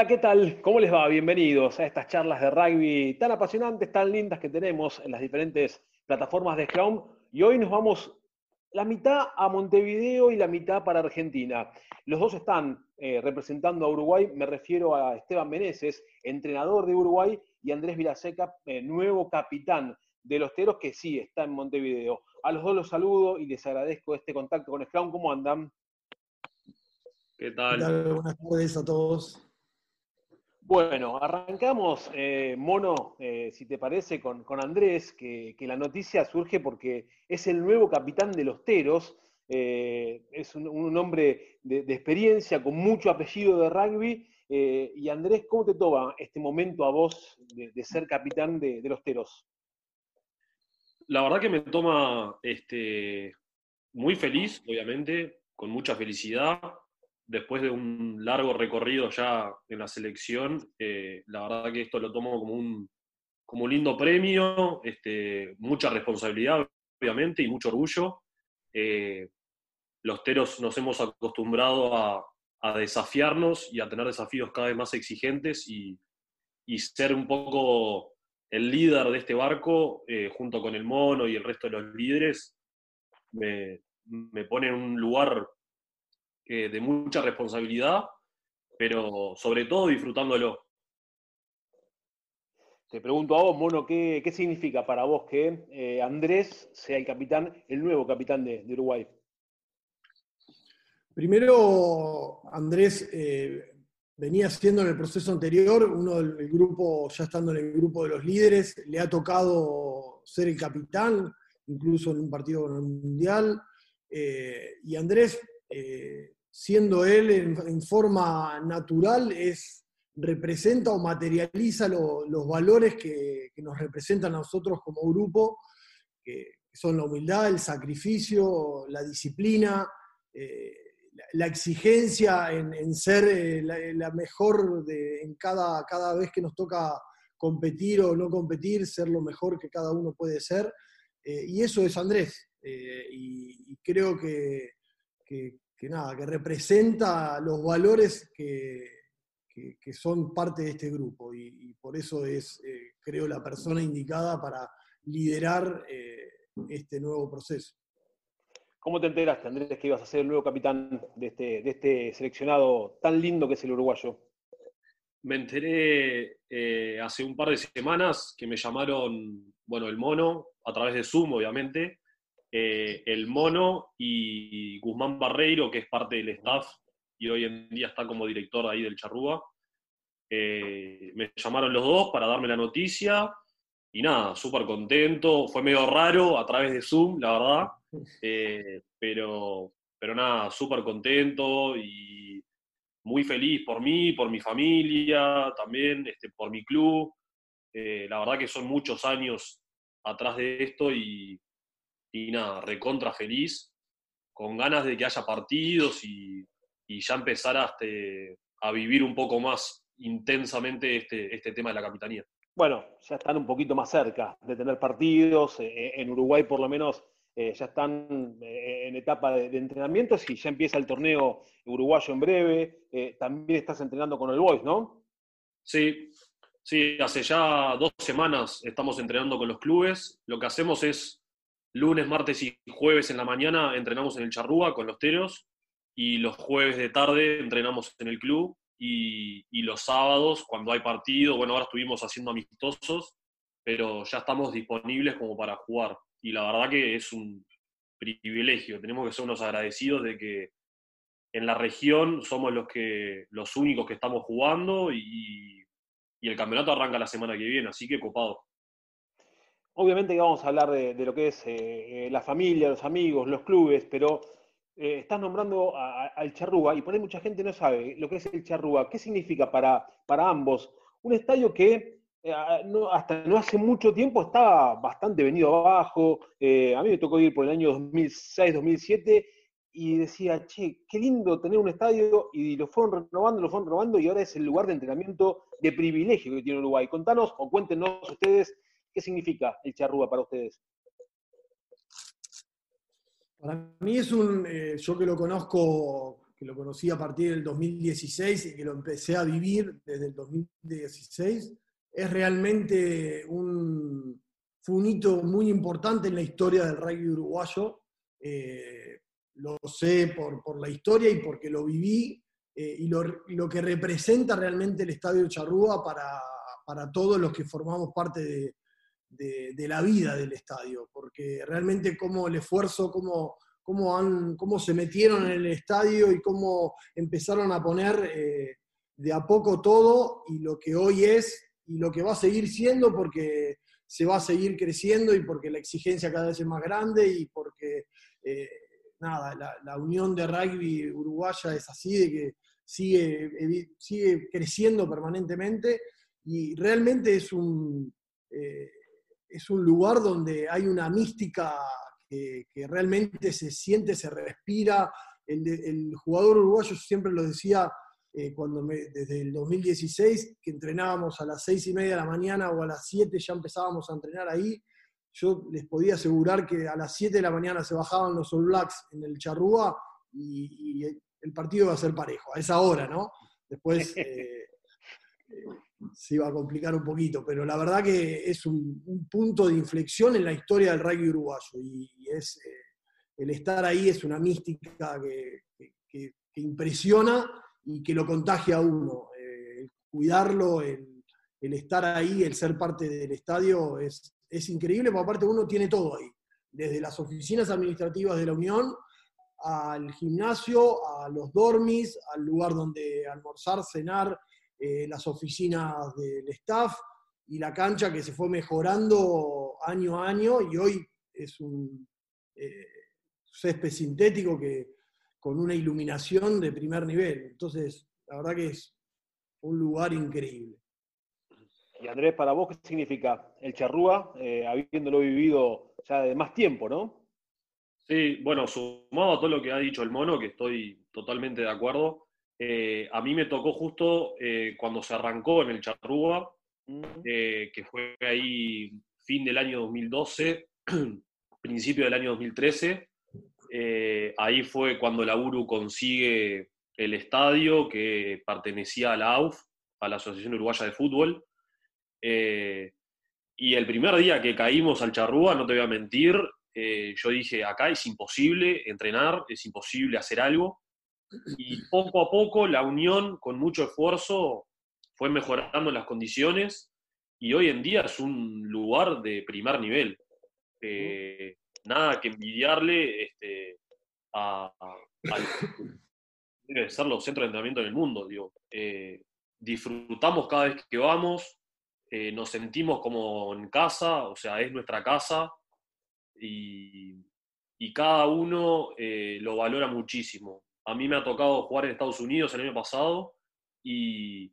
Hola, ¿qué tal? ¿Cómo les va? Bienvenidos a estas charlas de rugby tan apasionantes, tan lindas que tenemos en las diferentes plataformas de Scrum. Y hoy nos vamos la mitad a Montevideo y la mitad para Argentina. Los dos están eh, representando a Uruguay, me refiero a Esteban Meneses, entrenador de Uruguay, y Andrés Vilaseca, eh, nuevo capitán de los Teros, que sí está en Montevideo. A los dos los saludo y les agradezco este contacto con Scrum. ¿Cómo andan? ¿Qué tal? ¿Qué tal? Buenas tardes a todos. Bueno, arrancamos, eh, Mono, eh, si te parece, con, Andrés, que, la noticia surge porque es el nuevo capitán de los Teros, eh, es un, hombre de, experiencia, con mucho apellido de rugby. y Andrés, ¿cómo te toma este momento a vos de, ser capitán de, los Teros? La verdad que me toma este, muy feliz, obviamente, con mucha felicidad después de un largo recorrido ya en la selección, eh, la verdad que esto lo tomo como un, como lindo premio, este, mucha responsabilidad, obviamente, y mucho orgullo. Eh, los teros nos hemos acostumbrado a, desafiarnos y a tener desafíos cada vez más exigentes y, ser un poco el líder de este barco, eh, junto con el mono y el resto de los líderes, me, me pone en un lugar de mucha responsabilidad, pero sobre todo disfrutándolo. Te pregunto a vos, Mono, ¿qué, significa para vos que eh, Andrés sea el capitán, el nuevo capitán de, Uruguay? Primero, Andrés eh, venía siendo en el proceso anterior, uno del grupo, ya estando en el grupo de los líderes, le ha tocado ser el capitán, incluso en un partido con el Mundial. Eh, y Andrés siendo él en, forma natural, es, representa o materializa los valores que, nos representan a nosotros como grupo, que son la humildad, el sacrificio, la disciplina, eh, la, exigencia en, ser eh, la, mejor de, en cada, cada vez que nos toca competir o no competir, ser lo mejor que cada uno puede ser. Eh, y eso es Andrés. Y, creo que, que nada, que representa los valores que, son parte de este grupo y, por eso es, eh, creo, la persona indicada para liderar eh, este nuevo proceso. ¿Cómo te enteraste, Andrés, que ibas a ser el nuevo capitán de este, de este seleccionado tan lindo que es el uruguayo? Me enteré eh, hace un par de semanas que me llamaron, bueno, el mono, a través de Zoom, obviamente, eh, el Mono y Guzmán Barreiro, que es parte del staff y hoy en día está como director ahí del Charrúa. Eh, me llamaron los dos para darme la noticia y nada, súper contento. Fue medio raro a través de Zoom, la verdad, eh, pero, pero nada, súper contento y muy feliz por mí, por mi familia, también este, por mi club. la verdad que son muchos años atrás de esto y, y nada, recontra feliz, con ganas de que haya partidos y, ya empezar a, este, a vivir un poco más intensamente este, este tema de la capitanía. Bueno, ya están un poquito más cerca de tener partidos, eh, eh, en Uruguay por lo menos eh, ya están en etapa de, entrenamientos y ya empieza el torneo uruguayo en breve. también estás entrenando con el Boys, ¿no? Sí, sí, hace ya dos semanas estamos entrenando con los clubes. Lo que hacemos es lunes, martes y jueves en la mañana entrenamos en el Charrúa con los teros y los jueves de tarde entrenamos en el club y, los sábados cuando hay partido, bueno, ahora estuvimos haciendo amistosos, pero ya estamos disponibles como para jugar y la verdad que es un privilegio, tenemos que ser unos agradecidos de que en la región somos los, que, los únicos que estamos jugando y, y el campeonato arranca la semana que viene, así que copado. Obviamente que vamos a hablar de, lo que es eh, eh, la familia, los amigos, los clubes, pero eh, estás nombrando al Charrúa y por ahí mucha gente no sabe lo que es el Charrúa. ¿Qué significa para, para ambos? Un estadio que hasta no hace mucho tiempo estaba bastante venido abajo. a mí me tocó ir por el año 2006-2007 y decía, che, qué lindo tener un estadio y lo fueron renovando, lo fueron renovando y ahora es el lugar de entrenamiento de privilegio que tiene Uruguay. Contanos o cuéntenos ustedes ¿Qué significa el charrúa para ustedes? Para mí es un, eh, yo que lo conozco que lo conocí a partir del 2016 y que lo empecé a vivir desde el 2016, es realmente un, fue un hito muy importante en la historia del rugby uruguayo. Eh, lo sé por, la historia y porque lo viví eh, y, lo, lo, que representa realmente el Estadio Charrúa para, para todos los que formamos parte de, de, la vida del estadio, porque realmente como el esfuerzo, como, cómo, han, cómo se metieron en el estadio y cómo empezaron a poner eh, de a poco todo y lo que hoy es y lo que va a seguir siendo porque se va a seguir creciendo y porque la exigencia cada vez es más grande y porque, eh, nada, la, la, unión de rugby uruguaya es así, de que sigue, sigue creciendo permanentemente y realmente es un, eh, es un lugar donde hay una mística que, que realmente se siente, se respira. El, el, jugador uruguayo, siempre lo decía, eh, cuando me, desde el 2016, que entrenábamos a las seis y media de la mañana o a las 7 ya empezábamos a entrenar ahí, yo les podía asegurar que a las 7 de la mañana se bajaban los All Blacks en el Charrúa y, y el partido iba a ser parejo, a esa hora, ¿no? Después eh, eh, se iba a complicar un poquito, pero la verdad que es un, un punto de inflexión en la historia del rugby uruguayo y, es, eh, el estar ahí es una mística que, que, que impresiona y que lo contagia a uno. Eh, el cuidarlo, el, el, estar ahí, el ser parte del estadio es, es increíble, porque aparte uno tiene todo ahí, desde las oficinas administrativas de la Unión al gimnasio, a los dormis, al lugar donde almorzar, cenar, eh, las oficinas del staff y la cancha que se fue mejorando año a año y hoy es un eh, césped sintético que, con una iluminación de primer nivel. Entonces, la verdad que es un lugar increíble. Y Andrés, para vos, ¿qué significa el charrúa, eh, habiéndolo vivido ya de más tiempo, no? Sí, bueno, sumado a todo lo que ha dicho el mono, que estoy totalmente de acuerdo, eh, a mí me tocó justo eh, cuando se arrancó en el charrúa, eh, que fue ahí fin del año 2012, principio del año 2013. Eh, ahí fue cuando la URU consigue el estadio que pertenecía a la AUF, a la Asociación Uruguaya de Fútbol. Y el primer día que caímos al Charrúa, no te voy a mentir, yo dije, acá es imposible entrenar, es imposible hacer algo. Y poco a poco la unión, con mucho esfuerzo, fue mejorando las condiciones y hoy en día es un lugar de primer nivel. Eh, nada que envidiarle este, a, a, ser los centros de entrenamiento en el mundo. Digo. Eh, disfrutamos cada vez que vamos, eh, nos sentimos como en casa, o sea, es nuestra casa y, y cada uno lo valora muchísimo. A mí me ha tocado jugar en Estados Unidos el año pasado y,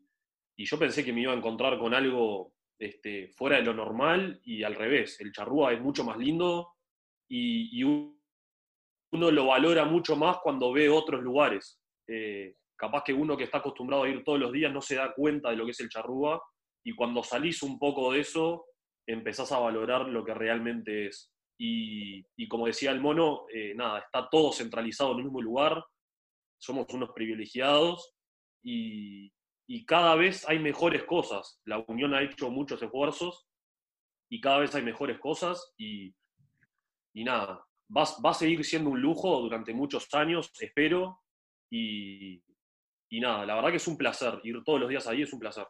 yo pensé que me iba a encontrar con algo este, fuera de lo normal y al revés. El charrúa es mucho más lindo y, uno lo valora mucho más cuando ve otros lugares. Eh, capaz que uno que está acostumbrado a ir todos los días no se da cuenta de lo que es el charrúa y cuando salís un poco de eso empezás a valorar lo que realmente es. Y, y como decía el mono, eh, nada, está todo centralizado en el mismo lugar, somos unos privilegiados y, y cada vez hay mejores cosas. La Unión ha hecho muchos esfuerzos y cada vez hay mejores cosas y, y nada, va, va, a seguir siendo un lujo durante muchos años, espero, y, y, nada, la verdad que es un placer, ir todos los días ahí es un placer.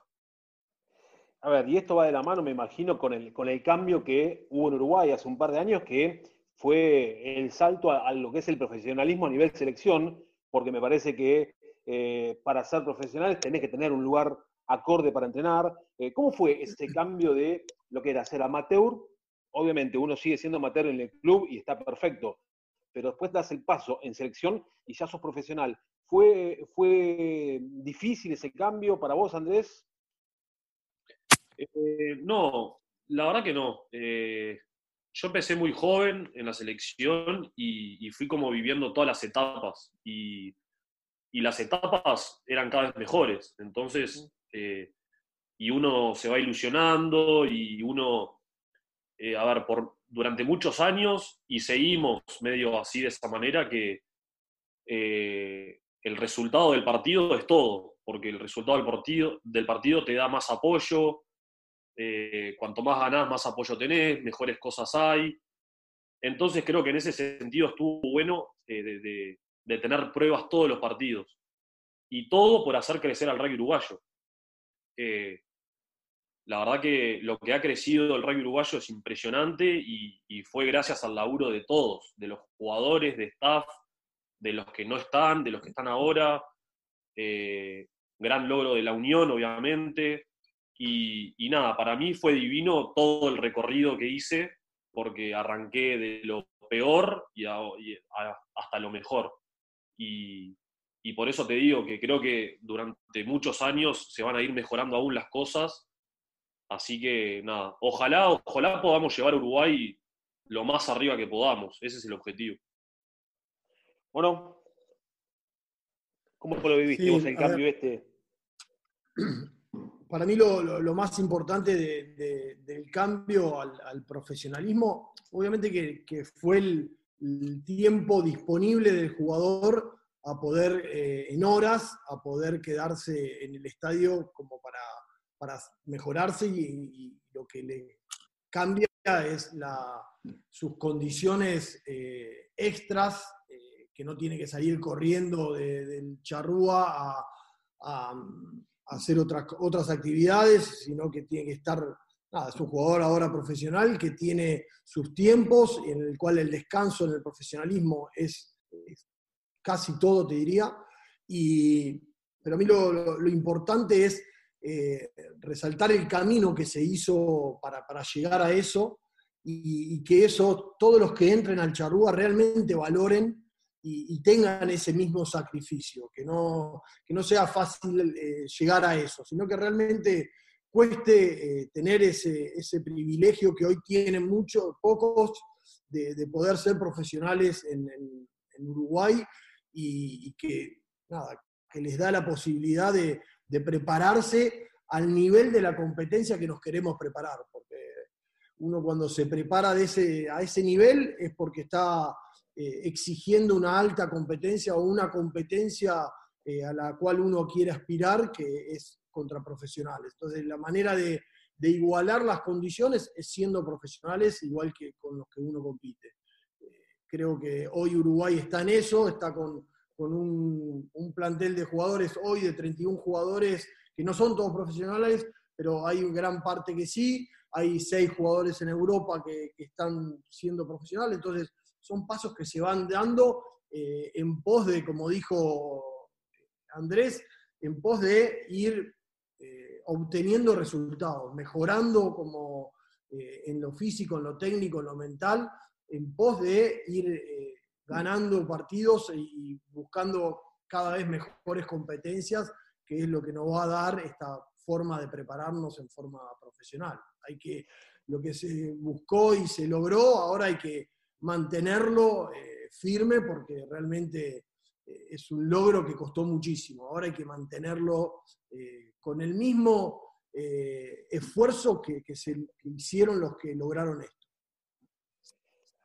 A ver, y esto va de la mano, me imagino, con el, con el cambio que hubo en Uruguay hace un par de años, que fue el salto a, a lo que es el profesionalismo a nivel selección, porque me parece que eh, para ser profesionales tenés que tener un lugar acorde para entrenar. Eh, ¿Cómo fue ese cambio de lo que era ser amateur obviamente uno sigue siendo amateur en el club y está perfecto, pero después das el paso en selección y ya sos profesional. ¿Fue, fue difícil ese cambio para vos, Andrés? Eh, no, la verdad que no. Eh, yo empecé muy joven en la selección y, y, fui como viviendo todas las etapas y, y, las etapas eran cada vez mejores. Entonces, eh, y uno se va ilusionando y uno eh, a ver, por, durante muchos años y seguimos medio así de esta manera que eh, el resultado del partido es todo, porque el resultado del partido, del partido te da más apoyo, eh, cuanto más ganás, más apoyo tenés, mejores cosas hay. Entonces creo que en ese sentido estuvo bueno eh, de, tener pruebas todos los partidos. Y todo por hacer crecer al rugby uruguayo. Eh, la verdad que lo que ha crecido el rugby uruguayo es impresionante y, fue gracias al laburo de todos, de los jugadores, de staff, de los que no están, de los que están ahora. Gran logro de la unión, obviamente. Y, nada, para mí fue divino todo el recorrido que hice, porque arranqué de lo peor y, hasta lo mejor. Y, y por eso te digo que creo que durante muchos años se van a ir mejorando aún las cosas Así que nada, ojalá, ojalá podamos llevar a Uruguay lo más arriba que podamos. Ese es el objetivo. Bueno, ¿cómo lo viviste vos el cambio este? Para mí lo, más importante del cambio al, profesionalismo, obviamente que, fue el, tiempo disponible del jugador a poder, eh, en horas, a poder quedarse en el estadio como para para mejorarse y, lo que le cambia es sus condiciones eh, extras, eh, que no tiene que salir corriendo del charrúa a, hacer otras, otras actividades, sino que tiene que estar, nada, es un jugador ahora profesional que tiene sus tiempos, en el cual el descanso en el profesionalismo es, casi todo, te diría, y, pero a mí lo importante es eh, resaltar el camino que se hizo para, llegar a eso y, que eso, todos los que entren al charrúa realmente valoren y, tengan ese mismo sacrificio, que no, que no sea fácil eh, llegar a eso, sino que realmente cueste eh, tener ese, ese, privilegio que hoy tienen muchos, pocos, de, poder ser profesionales en, Uruguay y, que, nada, que les da la posibilidad de, de prepararse al nivel de la competencia que nos queremos preparar, porque uno cuando se prepara de a ese nivel es porque está eh, exigiendo una alta competencia o una competencia eh, a la cual uno quiere aspirar, que es contra profesionales. Entonces, la manera de, igualar las condiciones es siendo profesionales igual que con los que uno compite. Eh, creo que hoy Uruguay está en eso, está con, con un, plantel de jugadores hoy de 31 jugadores que no son todos profesionales, pero hay gran parte que sí. Hay seis jugadores en Europa que, están siendo profesionales, entonces son pasos que se van dando eh, en pos de, como dijo Andrés, en pos de ir eh, obteniendo resultados, mejorando como eh, en lo físico, en lo técnico, en lo mental, en pos de ir ganando partidos y buscando cada vez mejores competencias, que es lo que nos va a dar esta forma de prepararnos en forma profesional. Hay que, lo que se buscó y se logró, ahora hay que mantenerlo eh, firme porque realmente eh, es un logro que costó muchísimo. Ahora hay que mantenerlo eh, con el mismo esfuerzo que, se, que hicieron los que lograron esto.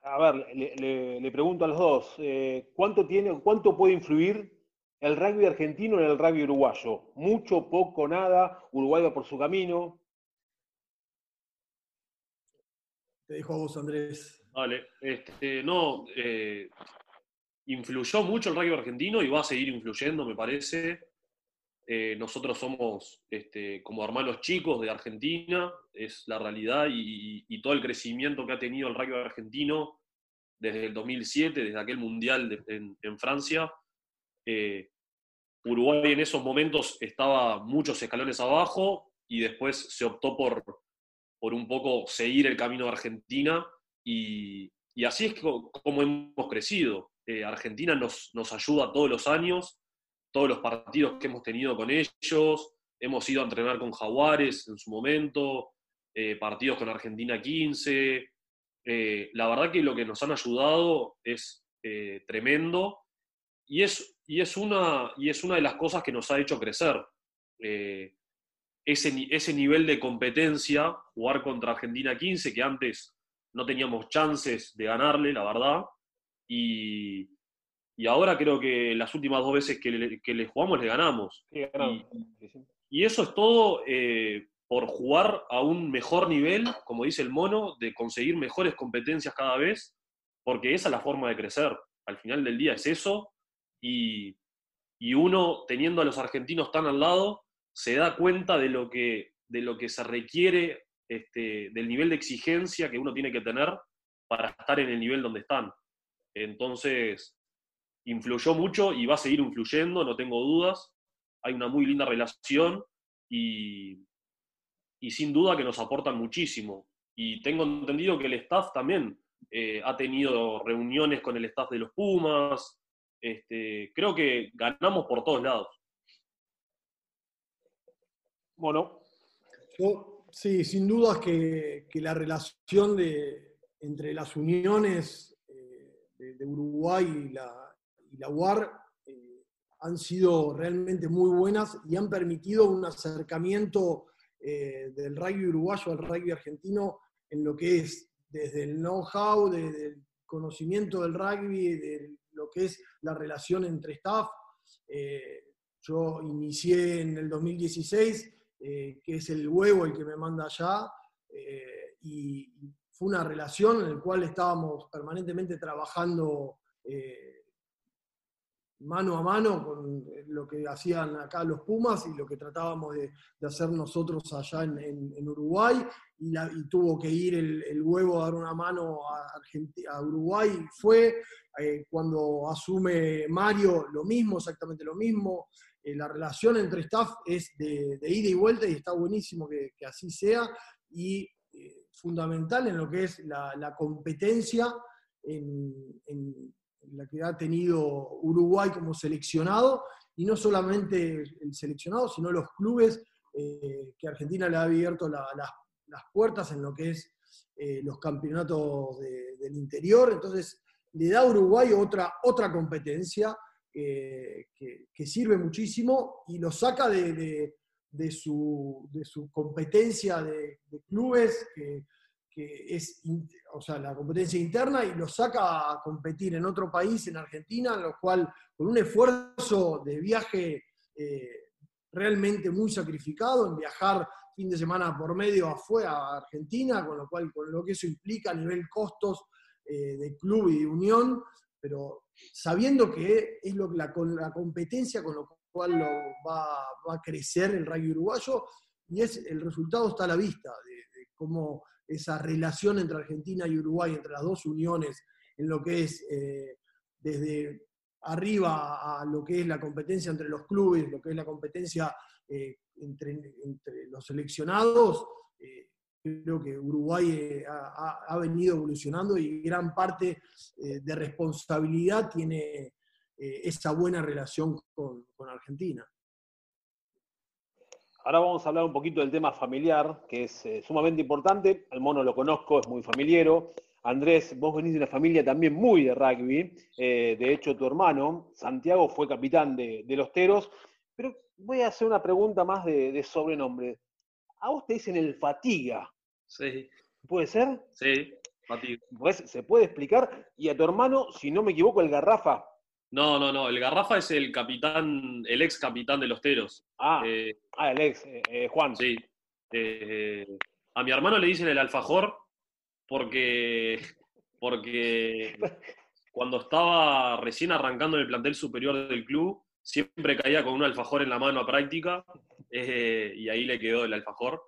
A ver, le, pregunto a los dos, ¿cuánto, tiene, ¿cuánto puede influir el rugby argentino en el rugby uruguayo? ¿Mucho, poco, nada? ¿Uruguay va por su camino? Te dejo a vos, Andrés. Vale, este, no, eh, influyó mucho el rugby argentino y va a seguir influyendo, me parece. Eh, nosotros somos este, como hermanos chicos de Argentina, es la realidad, y, todo el crecimiento que ha tenido el rugby argentino desde el 2007, desde aquel mundial en, Francia. Eh, Uruguay en esos momentos estaba muchos escalones abajo y después se optó por, por un poco seguir el camino de Argentina y, así es como hemos crecido. Eh, Argentina nos, nos ayuda todos los años todos los partidos que hemos tenido con ellos, hemos ido a entrenar con Jaguares en su momento, eh, partidos con Argentina 15. Eh, la verdad que lo que nos han ayudado es tremendo y es, y, es una, y es una de las cosas que nos ha hecho crecer. ese, ese nivel de competencia, jugar contra Argentina 15, que antes no teníamos chances de ganarle, la verdad, y, y ahora creo que las últimas dos veces que le, jugamos le ganamos. Y, eso es todo eh, por jugar a un mejor nivel, como dice el mono, de conseguir mejores competencias cada vez, porque esa es la forma de crecer. Al final del día es eso, y, uno, teniendo a los argentinos tan al lado, se da cuenta de lo que, de lo que se requiere, este, del nivel de exigencia que uno tiene que tener para estar en el nivel donde están. Entonces, influyó mucho y va a seguir influyendo, no tengo dudas. Hay una muy linda relación y, y sin duda que nos aportan muchísimo. Y tengo entendido que el staff también eh, ha tenido reuniones con el staff de los Pumas. Este, creo que ganamos por todos lados. Bueno. Sí, sin duda que, que la relación entre las uniones eh, de, Uruguay y la, y UAR eh, han sido realmente muy buenas y han permitido un acercamiento eh, del rugby uruguayo al rugby argentino en lo que es desde el know-how, desde el conocimiento del rugby, de lo que es la relación entre staff. Yo inicié en el 2016, que es el huevo el que me manda allá, y fue una relación en la cual estábamos permanentemente trabajando mano a mano con lo que hacían acá los Pumas y lo que tratábamos de, hacer nosotros allá en, Uruguay. Y, tuvo que ir el, huevo a dar una mano a, a Uruguay. Fue eh, cuando asume Mario lo mismo, exactamente lo mismo. Eh, la relación entre staff es de, ida y vuelta y está buenísimo que, así sea. Y eh, fundamental en lo que es la, competencia en la que ha tenido Uruguay como seleccionado, y no solamente el seleccionado, sino los clubes eh, que Argentina le ha abierto las puertas en lo que es eh, los campeonatos del interior. Entonces, le da a Uruguay otra, otra competencia que, sirve muchísimo y lo saca de, su, competencia de, clubes que, es o sea, la competencia interna y lo saca a competir en otro país, en Argentina, en lo cual con un esfuerzo de viaje eh, realmente muy sacrificado, en viajar fin de semana por medio afuera a Argentina, con lo cual con lo que eso implica a nivel costos eh, de club y de unión, pero sabiendo que es lo, la, la competencia con lo cual lo va, a crecer el rugby uruguayo, y es, el resultado está a la vista de, de cómo esa relación entre Argentina y Uruguay, entre las dos uniones, en lo que es eh, desde arriba a lo que es la competencia entre los clubes, lo que es la competencia eh, entre, los seleccionados, eh, creo que Uruguay ha, venido evolucionando y gran parte de responsabilidad tiene esa buena relación con Argentina. Ahora vamos a hablar un poquito del tema familiar, que es eh, sumamente importante. Al mono lo conozco, es muy familiero. Andrés, vos venís de una familia también muy de rugby. Eh, de hecho, tu hermano, Santiago, fue capitán de, los Teros. Pero voy a hacer una pregunta más de, sobrenombre. A vos te dicen el Fatiga. Sí. ¿Puede ser? Sí, Fatiga. Pues, ¿Se puede explicar? Y a tu hermano, si no me equivoco, el Garrafa. No, no, no. El Garrafa es el capitán, el ex capitán de los Teros. Ah, eh, ah el ex, eh, eh, Juan. Sí. a mi hermano le dicen el alfajor porque, porque cuando estaba recién arrancando en el plantel superior del club, siempre caía con un alfajor en la mano a práctica y ahí le quedó el alfajor.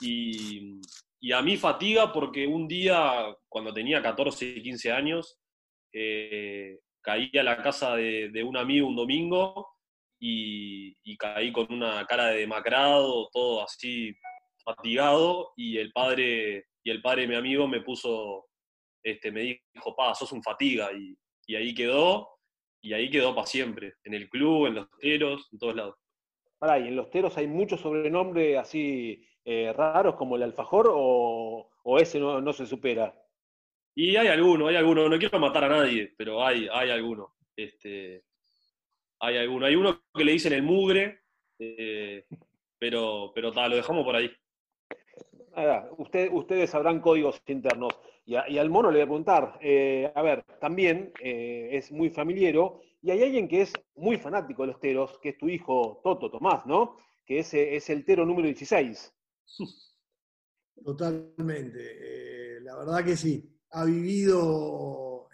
Y, y, a mí fatiga porque un día, cuando tenía 14 y 15 años, caí a la casa de, un amigo un domingo y, caí con una cara de demacrado, todo así fatigado, y el padre, y el padre de mi amigo me puso, este, me dijo, pa, sos un fatiga, y, ahí quedó, y ahí quedó para siempre, en el club, en los teros, en todos lados. Pará, ¿y en los teros hay muchos sobrenombres así eh, raros como el alfajor o, ese no se supera? Y hay alguno, hay alguno, no quiero matar a nadie, pero hay, hay alguno. Este, hay alguno. Hay uno que le dicen el mugre, eh, pero, pero tal, lo dejamos por ahí. ustedes sabrán códigos internos. Y, al mono le voy a preguntar, eh, a ver, también eh, es muy familiero, y hay alguien que es muy fanático de los teros, que es tu hijo Toto Tomás, ¿no? Que es, es el tero número 16. Totalmente, la verdad que sí. Ha vivido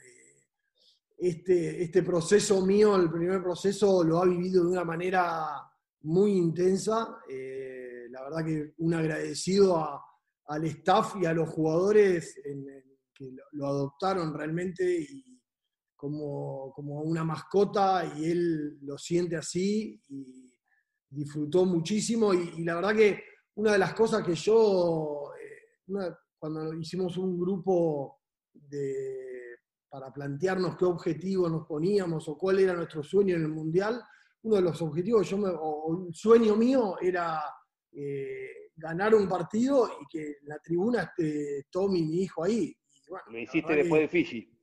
este, este proceso mío, el primer proceso, lo ha vivido de una manera muy intensa. la verdad que un agradecido al staff y a los jugadores que lo, adoptaron realmente y como, una mascota y él lo siente así y disfrutó muchísimo y, la verdad que una de las cosas que yo, eh, cuando hicimos un grupo para plantearnos qué objetivos nos poníamos o cuál era nuestro sueño en el Mundial, uno de los objetivos, yo o el sueño mío era eh, ganar un partido y que la tribuna esté Tommy, mi hijo, ahí. Lo hiciste después de Fiji.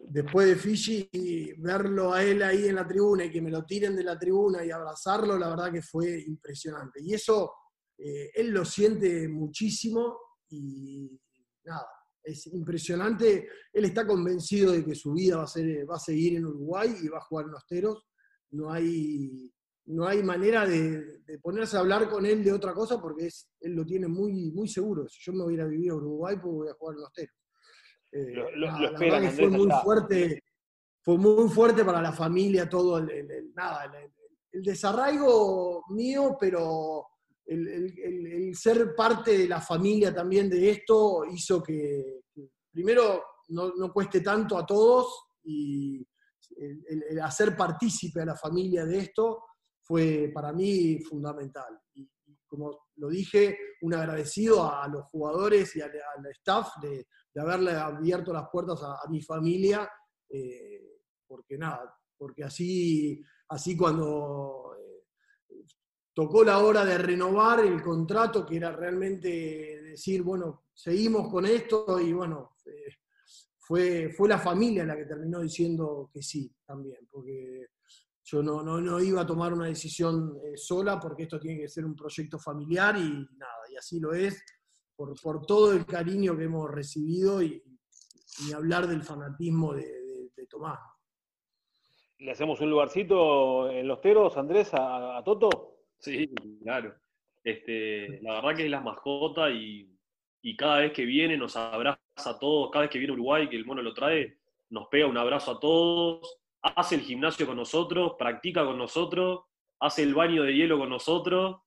Después de Fiji, verlo a él ahí en la tribuna y que me lo tiren de la tribuna y abrazarlo, la verdad que fue impresionante. Y eso, eh, él lo siente muchísimo y nada, es impresionante. Él está convencido de que su vida va a, a seguir en Uruguay y va a jugar en los teros. No hay, no hay manera de, ponerse a hablar con él de otra cosa porque es, él lo tiene muy, muy seguro. Si yo me voy a vivir a Uruguay, pues voy a jugar en Eh, la verdad que fue muy fuerte, fue muy fuerte para la familia todo el, nada, el, desarraigo mío, pero el, ser parte de la familia también de esto hizo que, primero no, no, cueste tanto a todos y el, hacer partícipe a la familia de esto fue para mí fundamental. Y, como lo dije, un agradecido a los jugadores y al, staff de, haberle abierto las puertas a, mi familia, eh, porque nada, porque así, así cuando eh, tocó la hora de renovar el contrato, que era realmente decir, bueno, seguimos con esto y bueno, eh, fue, fue la familia la que terminó diciendo que sí también, porque yo no, no, iba a tomar una decisión sola porque esto tiene que ser un proyecto familiar y nada, y así lo es, por, todo el cariño que hemos recibido y, y hablar del fanatismo de, Tomás. ¿Le hacemos un lugarcito en los teros, Andrés, a, Toto? Sí, claro. Este, la verdad que es la mascota y, y, cada vez que viene nos abraza a todos, cada vez que viene Uruguay, que el mono lo trae, nos pega un abrazo a todos, hace el gimnasio con nosotros, practica con nosotros, hace el baño de hielo con nosotros.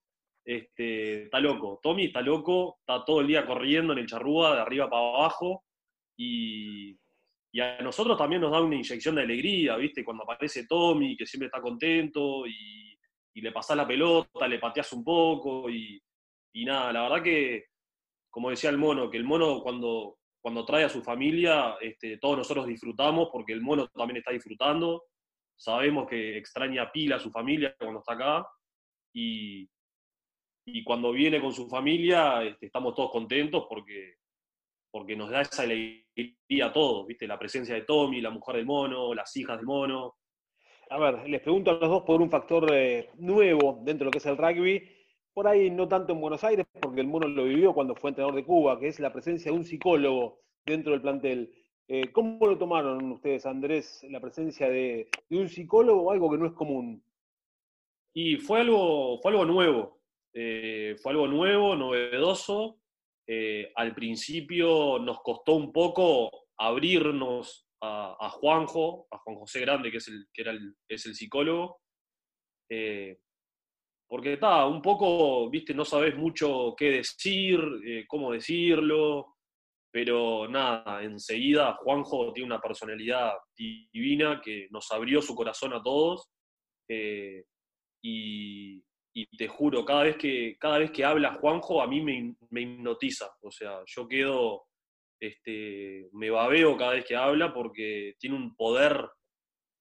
Este, está loco. Tommy está loco, está todo el día corriendo en el charrúa de arriba para abajo. Y, a nosotros también nos da una inyección de alegría, ¿viste? Cuando aparece Tommy, que siempre está contento y, le pasás la pelota, le pateas un poco y, y nada, la verdad que, como decía el mono, que el mono cuando, cuando trae a su familia, este, todos nosotros disfrutamos porque el mono también está disfrutando. Sabemos que extraña pila a su familia cuando está acá. Y, y cuando viene con su familia, este, estamos todos contentos porque, porque nos da esa alegría a todos, ¿viste? La presencia de Tommy, la mujer del mono, las hijas del mono. A ver, les pregunto a los dos por un factor eh, nuevo dentro de lo que es el rugby por ahí no tanto en Buenos Aires, porque el mono lo vivió cuando fue entrenador de Cuba, que es la presencia de un psicólogo dentro del plantel. Eh, ¿Cómo lo tomaron ustedes, Andrés, la presencia de, un psicólogo o algo que no es común? Y fue algo, fue algo nuevo, eh, fue algo nuevo, novedoso. Eh, al principio nos costó un poco abrirnos a, Juanjo, a Juan José Grande, que es el, que era el, es el psicólogo porque está, un poco, viste, no sabes mucho qué decir, eh, cómo decirlo, pero nada, enseguida Juanjo tiene una personalidad divina que nos abrió su corazón a todos eh, y, te juro, cada vez, que, cada vez que habla Juanjo a mí me, hipnotiza, o sea, yo quedo, este, me babeo cada vez que habla porque tiene un poder,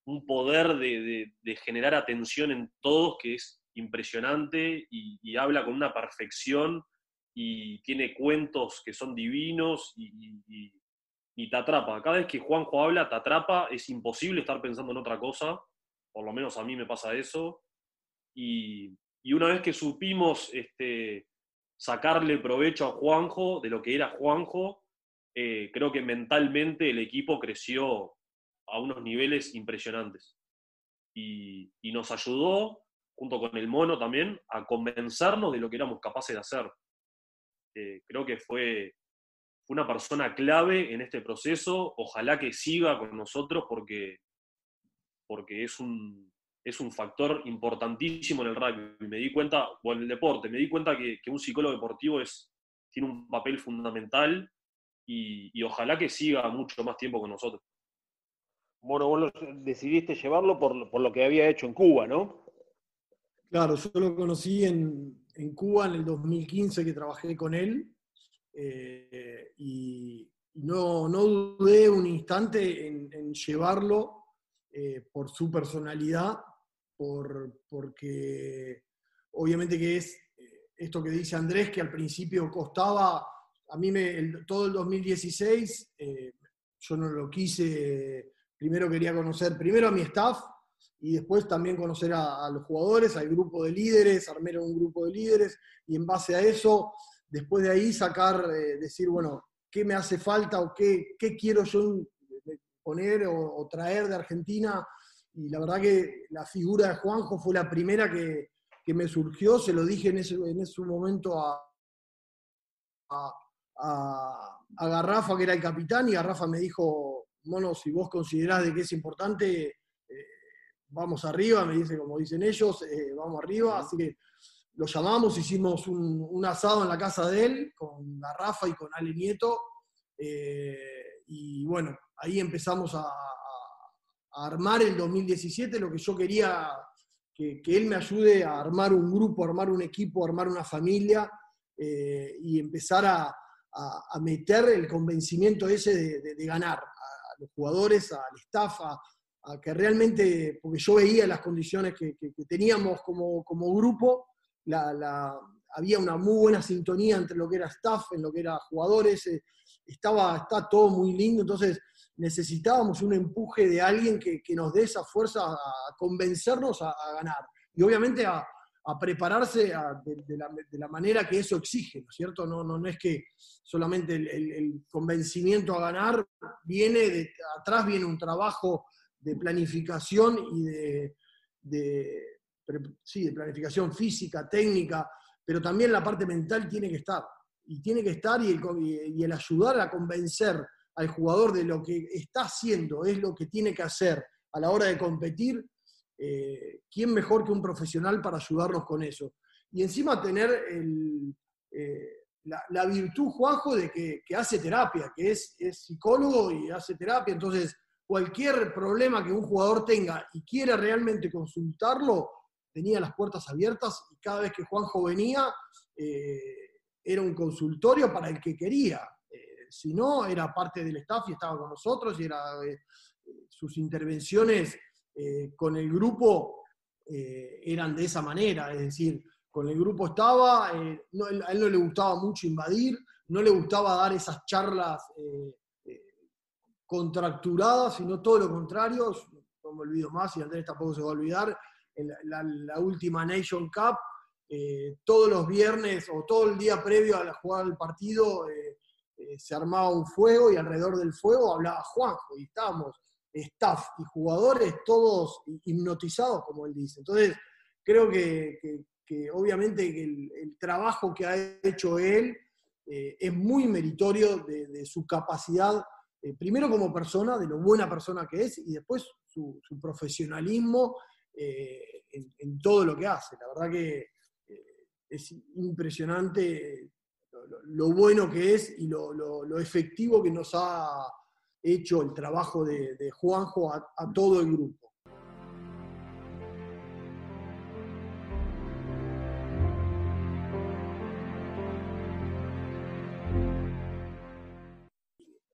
un poder de generar atención en todos que es impresionante y, habla con una perfección y tiene cuentos que son divinos y, te atrapa. Cada vez que Juanjo habla, te atrapa, es imposible estar pensando en otra cosa, por lo menos a mí me pasa eso. Y, una vez que supimos este, sacarle provecho a Juanjo, de lo que era Juanjo, eh, creo que mentalmente el equipo creció a unos niveles impresionantes. Y, nos ayudó, junto con el mono también, a convencernos de lo que éramos capaces de hacer. Eh, creo que fue, una persona clave en este proceso. Ojalá que siga con nosotros porque, porque es, un, es un factor importantísimo en el rugby. Me di cuenta, o en el deporte, me di cuenta que, que un psicólogo deportivo es, tiene un papel fundamental y, ojalá que siga mucho más tiempo con nosotros. Bueno, vos decidiste llevarlo por, lo que había hecho en Cuba, ¿no? Claro, yo lo conocí en, Cuba en el 2015 que trabajé con él eh, y no, dudé un instante en, llevarlo eh, por su personalidad, por, porque obviamente que es eh, esto que dice Andrés, que al principio costaba a mí me, todo el 2016 eh, yo no lo quise, primero quería conocer primero a mi staff y después también conocer a, los jugadores, al grupo de líderes, armar un grupo de líderes y en base a eso, después de ahí sacar, eh, decir, bueno, ¿qué me hace falta o qué, qué quiero yo poner o, traer de Argentina? Y la verdad que la figura de Juanjo fue la primera que, que me surgió, se lo dije en ese, en ese momento a, a, Garrafa, que era el capitán, y Garrafa me dijo, mono, si vos considerás de que es importante, eh, vamos arriba, me dice, como dicen ellos, eh, vamos arriba, así que lo llamamos, hicimos un, asado en la casa de él, con Garrafa y con Ale Nieto, eh, y bueno, ahí empezamos a, armar el 2017, lo que yo quería que, él me ayude a armar un grupo, armar un equipo, armar una familia y empezar a, a, meter el convencimiento ese de, ganar a, los jugadores, al staff, a, que realmente, porque yo veía las condiciones que, teníamos como, grupo, había una muy buena sintonía entre lo que era staff, en lo que era jugadores, eh, estaba, está todo muy lindo, entonces necesitábamos un empuje de alguien que, nos dé esa fuerza a convencernos a, ganar. Y obviamente a, prepararse de, la, manera que eso exige, ¿no es cierto? No, no, no es que solamente el, convencimiento a ganar viene, de, atrás viene un trabajo de planificación y de, sí, de planificación física, técnica, pero también la parte mental tiene que estar. Y tiene que estar y el ayudar a convencer al jugador de lo que está haciendo, es lo que tiene que hacer a la hora de competir, eh, ¿quién mejor que un profesional para ayudarnos con eso? Y encima tener eh, la, virtud, Juanjo, de que, hace terapia, que es, psicólogo y hace terapia, entonces cualquier problema que un jugador tenga y quiera realmente consultarlo, tenía las puertas abiertas y cada vez que Juanjo venía eh, era un consultorio para el que quería. Si no, era parte del staff y estaba con nosotros y era sus intervenciones eh, con el grupo eh, eran de esa manera, es decir, con el grupo estaba, eh, a él no le gustaba mucho invadir, no le gustaba dar esas charlas contracturadas, sino todo lo contrario, no me olvido más y Andrés tampoco se va a olvidar, en la, última Nation Cup, todos los viernes o todo el día previo a la jugada del partido se armaba un fuego y alrededor del fuego hablaba Juanjo y estábamos staff y jugadores todos hipnotizados, como él dice. Entonces, creo que, obviamente el, trabajo que ha hecho él eh, es muy meritorio de, su capacidad, eh, primero como persona, de lo buena persona que es, y después su, profesionalismo eh, en, todo lo que hace. La verdad que es impresionante lo, bueno que es y lo efectivo que nos ha hecho el trabajo de, Juanjo a, todo el grupo.